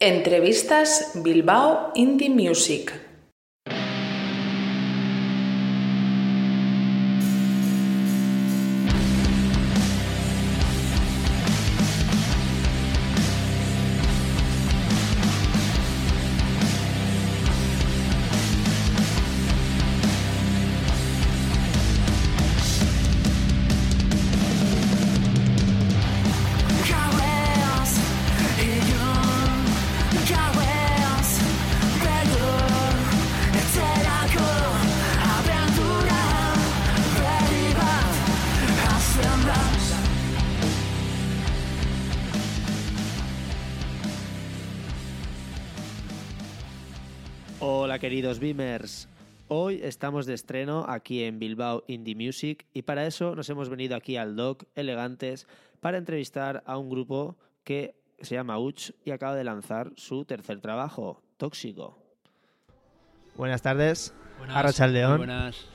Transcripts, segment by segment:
Entrevistas Bilbao Indie Music. Queridos Beamers, hoy estamos de estreno aquí en Bilbao Indie Music y para eso nos hemos venido aquí al Doc Elegantes para entrevistar a un grupo que se llama Uch y acaba de lanzar su tercer trabajo, Tóxico. Buenas tardes, Arrachaldeón. Buenas.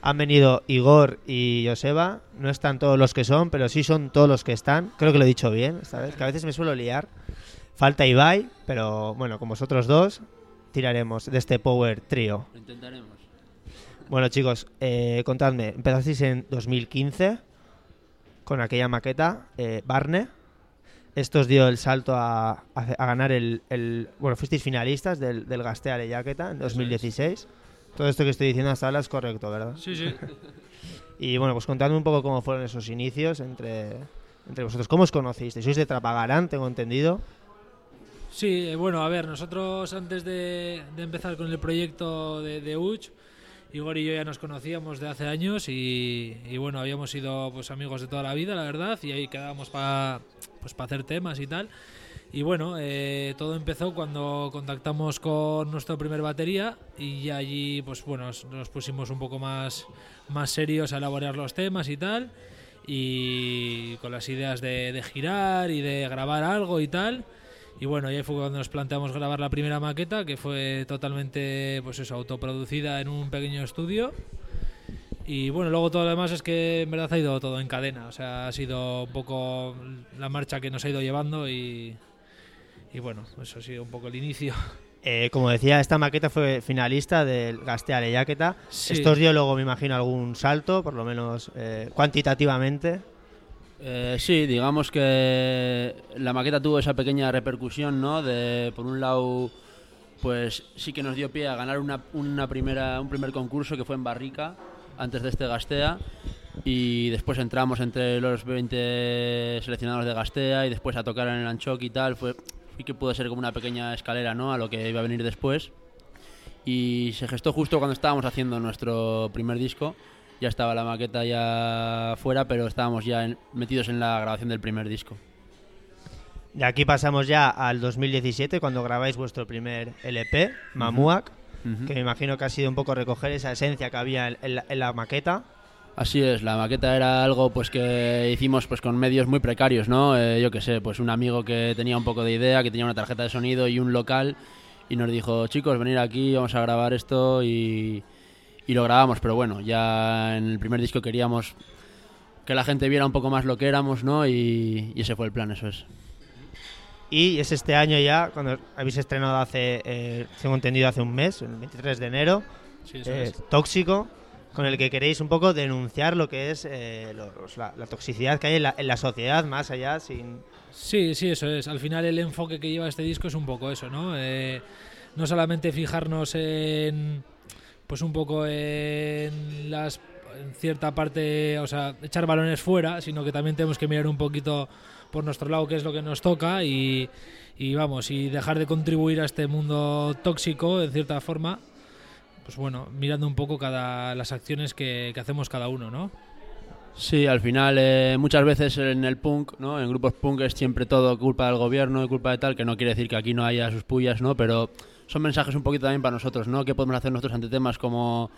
Han venido Igor y Joseba, no están todos los que son, pero sí son todos los que están. Creo que lo he dicho bien esta vez, que a veces me suelo liar. Falta Ibai, pero bueno, con vosotros dos tiraremos de este Power Trio. Lo intentaremos. Bueno, chicos, eh, contadme, empezasteis en 2015 con aquella maqueta, eh, Barne. Esto os dio el salto a, a- a ganar el, el- Bueno, fuisteis finalistas del, del Gastea de Jaqueta en 2016. Todo esto que estoy diciendo hasta ahora es correcto, ¿verdad? Sí, sí. Y bueno, pues contadme un poco cómo fueron esos inicios entre, entre vosotros. ¿Cómo os conocisteis? Sois de Trapagarán, tengo entendido. Sí, eh, bueno, a ver, nosotros antes de, empezar con el proyecto de, de Uch, Igor y yo ya nos conocíamos de hace años y, bueno, habíamos sido pues amigos de toda la vida, la verdad, y ahí quedábamos para pues, pa hacer temas y tal. Y bueno, eh, todo empezó cuando contactamos con nuestro primer batería y allí pues bueno, nos, pusimos un poco más, más serios a elaborar los temas y tal. Y con las ideas de, de girar y de grabar algo y tal. Y bueno, ahí fue cuando nos planteamos grabar la primera maqueta, que fue totalmente, pues eso, autoproducida en un pequeño estudio. Y bueno, luego todo lo demás es que en verdad ha ido todo en cadena. O sea, ha sido un poco la marcha que nos ha ido llevando y, y bueno, eso ha sido un poco el inicio. Eh, como decía, esta maqueta fue finalista del Gastea de Jaqueta. Sí. Esto os dio luego, me imagino, algún salto, por lo menos eh, cuantitativamente. Eh, sí, digamos que la maqueta tuvo esa pequeña repercusión, ¿no? De, por un lado, pues sí que nos dio pie a ganar una, primera, un primer concurso que fue en Barrica, antes de este Gastea. Y después entramos entre los 20 seleccionados de Gastea y después a tocar en el Anchoc y tal. Fue, que pudo ser como una pequeña escalera, ¿no? A lo que iba a venir después. Y se gestó justo cuando estábamos haciendo nuestro primer disco. Ya estaba la maqueta ya fuera, pero estábamos ya en- metidos en la grabación del primer disco. De aquí pasamos ya al 2017, cuando grabáis vuestro primer LP, Mamuak, Ujú. que me imagino que ha sido un poco recoger esa esencia que había en, en la, en la maqueta. Así es, la maqueta era algo pues que hicimos pues con medios muy precarios, ¿no? Eh, yo qué sé, pues un amigo que tenía un poco de idea, que tenía una tarjeta de sonido y un local y nos dijo, chicos, venir aquí, vamos a grabar esto y, y lo grabamos, pero bueno, ya en el primer disco queríamos que la gente viera un poco más lo que éramos, ¿no? Y, y ese fue el plan, eso es. Y es este año ya, cuando habéis estrenado hace, eh, tengo entendido, hace un mes, el 23 de enero, Sí, eso eh, es. Tóxico, con el que queréis un poco denunciar lo que es eh, los- la, la toxicidad que hay en la, en la sociedad, más allá, sin... Sí, sí, eso es. Al final el enfoque que lleva este disco es un poco eso, ¿no? Eh, no solamente fijarnos en, pues un poco en cierta parte, o sea, echar balones fuera, sino que también tenemos que mirar un poquito por nuestro lado qué es lo que nos toca y, y vamos, y dejar de contribuir a este mundo tóxico, en cierta forma, pues bueno, mirando un poco cada las acciones que, que hacemos cada uno, ¿no? Sí, al final eh, muchas veces en el punk, ¿no? En grupos punk es siempre todo culpa del gobierno y culpa de tal, que no quiere decir que aquí no haya sus pullas, ¿no? Pero son mensajes un poquito también para nosotros, ¿no? ¿Qué podemos hacer nosotros ante temas como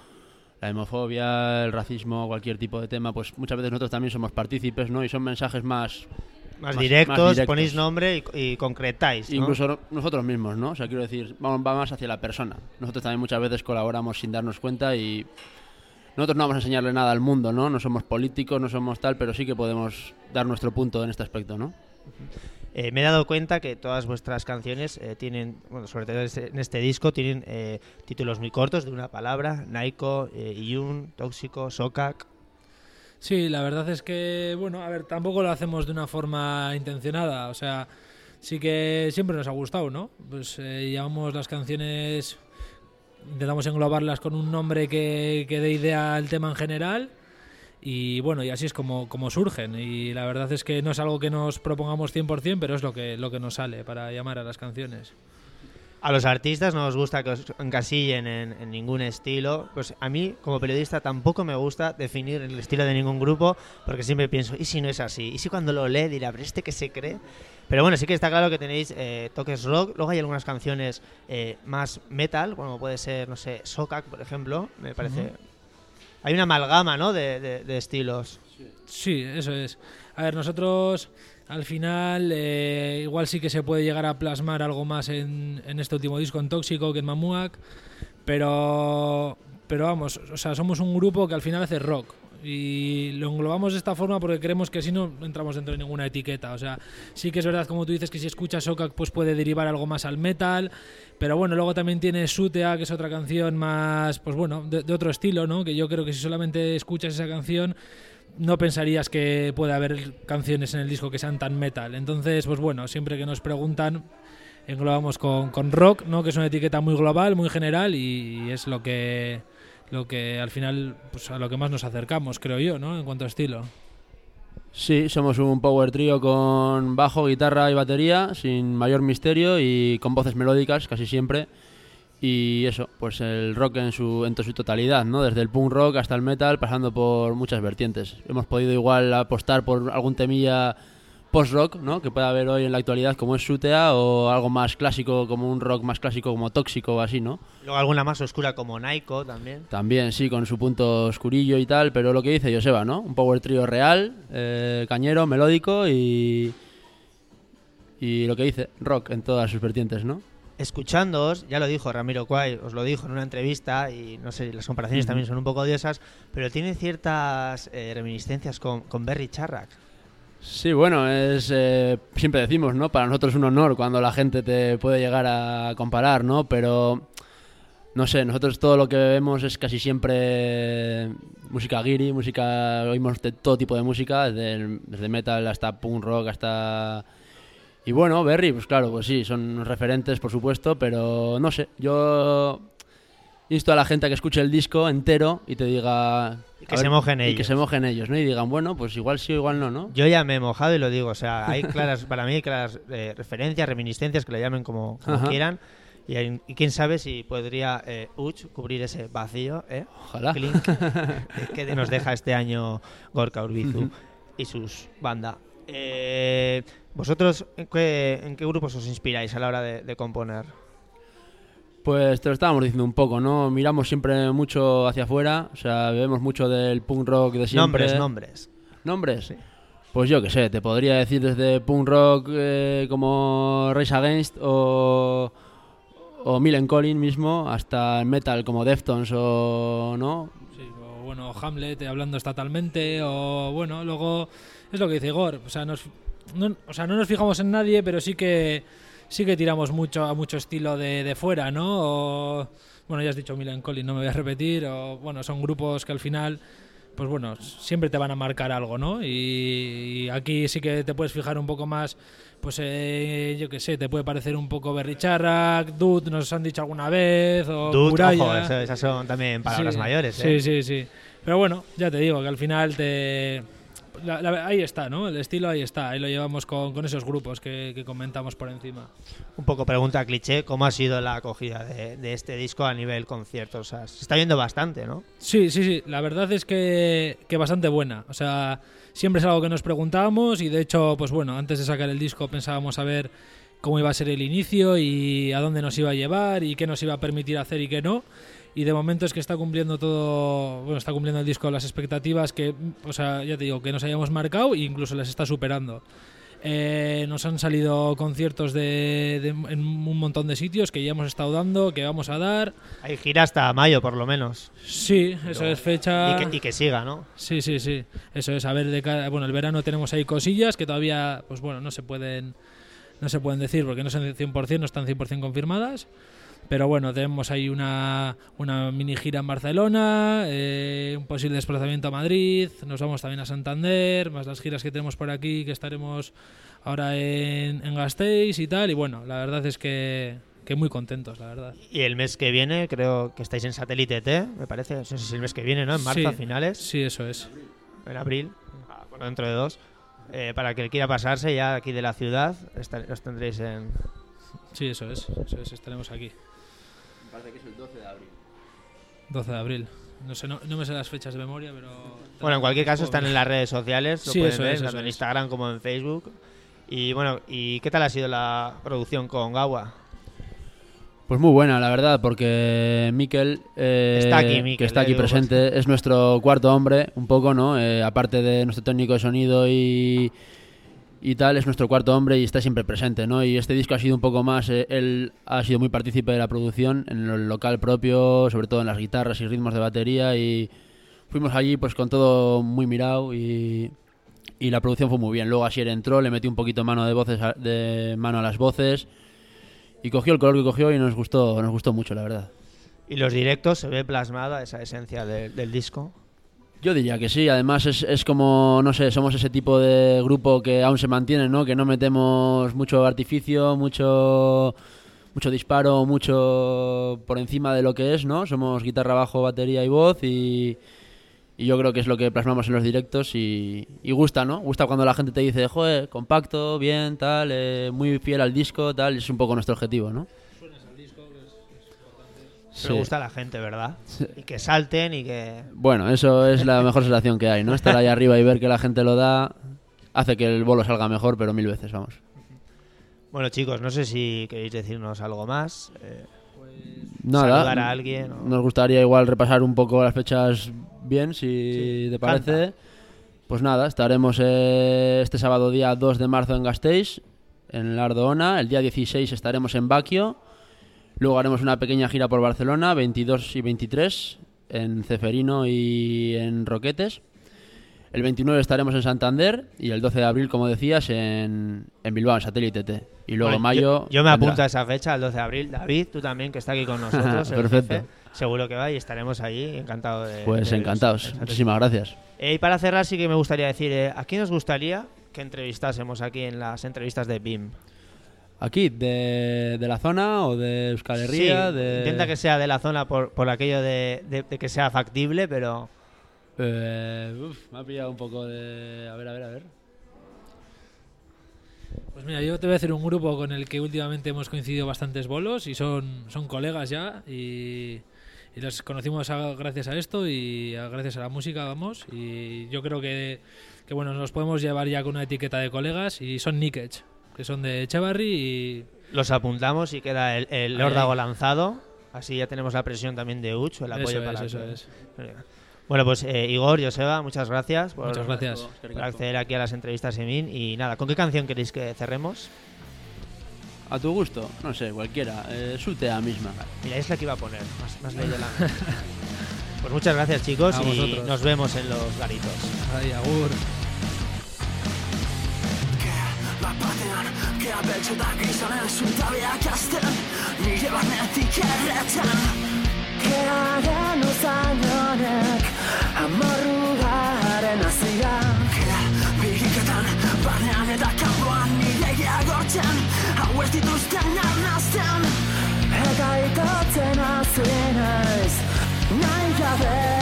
la homofobia, el racismo, cualquier tipo de tema? Pues muchas veces nosotros también somos partícipes, ¿no? Y son mensajes más... Más, Más- directos, más directos. ponéis nombre y, y concretáis. ¿no? Incluso no- nosotros mismos, ¿no? O sea, quiero decir, va, va más hacia la persona. Nosotros también muchas veces colaboramos sin darnos cuenta y nosotros no vamos a enseñarle nada al mundo, ¿no? No somos políticos, no somos tal, pero sí que podemos dar nuestro punto en este aspecto, ¿no? Eh, me he dado cuenta que todas vuestras canciones eh, tienen, bueno, sobre todo este- en este disco, tienen eh, títulos muy cortos de una palabra: Naiko, Iyun, Tóxico, Sokak. Sí, la verdad es que, bueno, a ver, tampoco lo hacemos de una forma intencionada, o sea, sí que siempre nos ha gustado, ¿no? Pues llevamos las canciones, intentamos englobarlas con un nombre que dé idea al tema en general y bueno, y así es como, como surgen y la verdad es que no es algo que nos propongamos 100%, pero es lo que, lo que nos sale para llamar a las canciones. A los artistas no os gusta que os encasillen en, en ningún estilo. Pues a mí, como periodista, tampoco me gusta definir el estilo de ningún grupo, porque siempre pienso, ¿y si no es así? ¿Y si cuando lo lee dirá, pero este que se cree? Pero bueno, sí que está claro que tenéis eh, toques rock. Luego hay algunas canciones eh, más metal, como puede ser, no sé, Sokak, por ejemplo. Me parece. Hay una amalgama, ¿no? De, de- de estilos. Sí, eso es. A ver, nosotros al final eh, igual sí que se puede llegar a plasmar algo más en, en este último disco, en Tóxico, que en Mamuac, pero, pero vamos, o sea, somos un grupo que al final hace rock. Y lo englobamos de esta forma porque creemos que así no entramos dentro de ninguna etiqueta. O sea, sí que es verdad, como tú dices, que si escuchas Sokak pues puede derivar algo más al metal. Pero bueno, luego también tiene Sutea, que es otra canción más, pues bueno, de, de otro estilo, ¿no? Que yo creo que si solamente escuchas esa canción, no pensarías que puede haber canciones en el disco que sean tan metal. Entonces, pues bueno, siempre que nos preguntan, englobamos con, con rock, ¿no? Que es una etiqueta muy global, muy general y, es lo que lo que al final pues a lo que más nos acercamos, creo yo, ¿no? En cuanto a estilo. Sí, somos un power trío con bajo, guitarra y batería, sin mayor misterio y con voces melódicas casi siempre. Y eso, pues el rock en su, en su totalidad, ¿no? Desde el punk rock hasta el metal, pasando por muchas vertientes. Hemos podido igual apostar por algún temilla post-rock, ¿no? Que pueda haber hoy en la actualidad, como es Sutea, o algo más clásico, como un rock más clásico, como Tóxico o así, ¿no? Luego alguna más oscura como Naiko también. También, sí, con su punto oscurillo y tal, pero lo que dice Joseba, ¿no? Un power trío real, eh, cañero, melódico y. Y lo que dice, rock en todas sus vertientes, ¿no? escuchándoos, ya lo dijo Ramiro Cuay, os lo dijo en una entrevista, y no sé, las comparaciones también son un poco odiosas, pero tiene ciertas eh, reminiscencias con, con Berry Charrac. Sí, bueno, es eh, siempre decimos, ¿no? Para nosotros es un honor cuando la gente te puede llegar a comparar, ¿no? Pero no sé, nosotros todo lo que vemos es casi siempre música guiri, música, oímos de todo tipo de música, desde, desde metal hasta punk rock, hasta... Y bueno, Berry, pues claro, pues sí, son referentes, por supuesto, pero no sé, yo insto a la gente a que escuche el disco entero y te diga... Y que se mojen y que ellos. se mojen ellos, ¿no? Y digan, bueno, pues igual sí o igual no, ¿no? Yo ya me he mojado y lo digo, o sea, hay claras, para mí hay claras eh, referencias, reminiscencias, que lo llamen como, quieran, y, hay- y quién sabe si podría eh, Uch cubrir ese vacío, ¿eh? Ojalá. Clink, que nos deja este año Gorka Urbizu y sus banda. Eh, ¿Vosotros en qué, en qué grupos os inspiráis a la hora de, de componer? Pues te lo estábamos diciendo un poco, ¿no? Miramos siempre mucho hacia afuera, o sea, bebemos mucho del punk rock de siempre. Nombres, nombres. ¿Nombres? Sí. Pues yo qué sé, te podría decir desde punk rock eh, como Race Against o, o Millen Collin mismo, hasta el metal como Deftones o... ¿no? Sí, o bueno, Hamlet eh, hablando estatalmente, o bueno, luego es lo que dice Igor, o sea, nos, no, o sea, no nos fijamos en nadie, pero sí que sí que tiramos mucho a mucho estilo de, de fuera, ¿no? O, bueno, ya has dicho Milan Collin, no me voy a repetir, o bueno, son grupos que al final pues bueno, siempre te van a marcar algo, ¿no? Y, y aquí sí que te puedes fijar un poco más, pues eh, yo qué sé, te puede parecer un poco Berricharac, Dude, nos han dicho alguna vez, o Dude, Muralla. ojo, eso- esas son también palabras Sí, mayores. Sí, ¿eh? sí, sí. Pero bueno, ya te digo que al final te, la- la- ahí está, ¿no? El estilo ahí está, ahí lo llevamos con, con esos grupos que, que comentamos por encima. Un poco pregunta cliché, ¿cómo ha sido la acogida de, de este disco a nivel concierto? O sea, se está viendo bastante, ¿no? Sí, sí, sí. La verdad es que, que bastante buena. O sea, siempre es algo que nos preguntábamos y de hecho, pues bueno, antes de sacar el disco pensábamos a ver cómo iba a ser el inicio y a dónde nos iba a llevar y qué nos iba a permitir hacer y qué no. Y de momento es que está cumpliendo todo, bueno, está cumpliendo el disco las expectativas que, o sea, ya te digo, que nos hayamos marcado e incluso las está superando. Eh, nos han salido conciertos de, de- en un montón de sitios que ya hemos estado dando, que vamos a dar. Hay gira hasta mayo, por lo menos. Sí, eso es fecha. Y que, y que siga, ¿no? Sí, sí, sí. Eso es. A ver, de cara- bueno, el verano tenemos ahí cosillas que todavía, pues bueno, no se pueden, no se pueden decir porque no son 100%, no están 100% confirmadas. Pero bueno, tenemos ahí una, una mini gira en Barcelona, eh, un posible desplazamiento a Madrid, nos vamos también a Santander, más las giras que tenemos por aquí, que estaremos ahora en, en Gasteiz y tal. Y bueno, la verdad es que, que muy contentos, la verdad. Y el mes que viene, creo que estáis en Satélite T, me parece. No sé si es el mes que viene, ¿no? En marzo, Sí. a finales. Sí, eso es. en abril, ah, bueno, dentro de dos. Eh, para que quiera pasarse ya aquí de la ciudad, los tendréis en... Sí, eso es. Eso es, estaremos aquí. Parece que es el 12 de abril. 12 de abril. No sé, no, no me sé las fechas de memoria, pero... Bueno, en cualquier caso están en las redes sociales, lo Sí, pueden eso ver, es, tanto eso en es. Instagram como en Facebook. Y bueno, ¿y qué tal ha sido la producción con Gawa? Pues muy buena, la verdad, porque Miquel, eh, Está aquí, Miquel, que está aquí presente, es nuestro cuarto hombre, un poco, ¿no? Eh, aparte de nuestro técnico de sonido y, y tal, es nuestro cuarto hombre y está siempre presente, ¿no? Y este disco ha sido un poco más, eh, él ha sido muy partícipe de la producción en el local propio, sobre todo en las guitarras y ritmos de batería y fuimos allí pues con todo muy mirado y, y la producción fue muy bien. Luego Asier entró, le metió un poquito mano de voces a- de mano a las voces y cogió el color que cogió y nos gustó, nos gustó mucho, la verdad. Y los directos se ve plasmada esa esencia de- del disco. Yo diría que sí, además es, es como, no sé, somos ese tipo de grupo que aún se mantiene, ¿no? Que no metemos mucho artificio, mucho mucho disparo, mucho por encima de lo que es, ¿no? Somos guitarra, bajo, batería y voz y, y yo creo que es lo que plasmamos en los directos y, y gusta, ¿no? Gusta cuando la gente te dice, joder, compacto, bien, tal, eh, muy fiel al disco, tal, es un poco nuestro objetivo, ¿no? Me gusta a la gente, ¿verdad? Y que salten y que... Bueno, eso es la mejor sensación que hay, ¿no? Estar ahí arriba y ver que la gente lo da hace que el bolo salga mejor, pero mil veces, vamos. Bueno, chicos, no sé si queréis decirnos algo más. eh, Nada. Saludar a alguien. o- Nos gustaría igual repasar un poco las fechas bien, si Sí, te parece. canta. Pues nada, estaremos eh, este sábado día 2 de marzo en Gasteiz, en la Ardoona. El día 16 estaremos en Baquio. Luego haremos una pequeña gira por Barcelona, 22 y 23, en Ceferino y en Roquetes. El 29 estaremos en Santander y el 12 de abril, como decías, en, en Bilbao, en Satélite T. Y luego Bueno, mayo. Yo, yo me vendrá. apunto a esa fecha, el 12 de abril. David, tú también, que está aquí con nosotros. Perfecto. jefe, seguro que va y estaremos allí. Encantado de. Pues de encantados. Muchísimas gracias. Eh, y para cerrar, sí que me gustaría decir: eh, ¿a quién nos gustaría que entrevistásemos aquí en las entrevistas de BIM? ¿Aquí? ¿De, de la zona o de Euskal Herria? Sí, de... Intenta que sea de la zona por, por aquello de, de- de que sea factible, pero. Eh, uf, me ha pillado un poco de... A ver, a ver, a ver. Pues mira, yo te voy a hacer un grupo con el que últimamente hemos coincidido bastantes bolos y son, son colegas ya y, y los conocimos a- gracias a esto y a- gracias a la música, vamos. Y yo creo que, que bueno, nos podemos llevar ya con una etiqueta de colegas y son Nickech, que son de Echevarri y Los apuntamos y queda el, el órdago lanzado. Así ya tenemos la presión también de Uch, el apoyo eso es, para eso es. Bueno, pues eh, Igor, Joseba, muchas gracias por, Muchas gracias. por acceder aquí a las entrevistas en MIN. Y nada, ¿con qué canción queréis que cerremos? ¿A tu gusto? No sé, cualquiera. Eh, Sutea misma. Mira, es la que iba a poner, más, más leído la Pues muchas gracias chicos A y vosotros. nos vemos en los garitos. Ahí, agur. Kea beltxetak izanen zutabeak azten Nire barnetik erretzen Kearen uzainonek Amorruaren azira Kea bigiketan, barnean eta kanpoan Nire geagortzen, hau ez dituzten arnazten Eta itotzen azinez, nahi gabe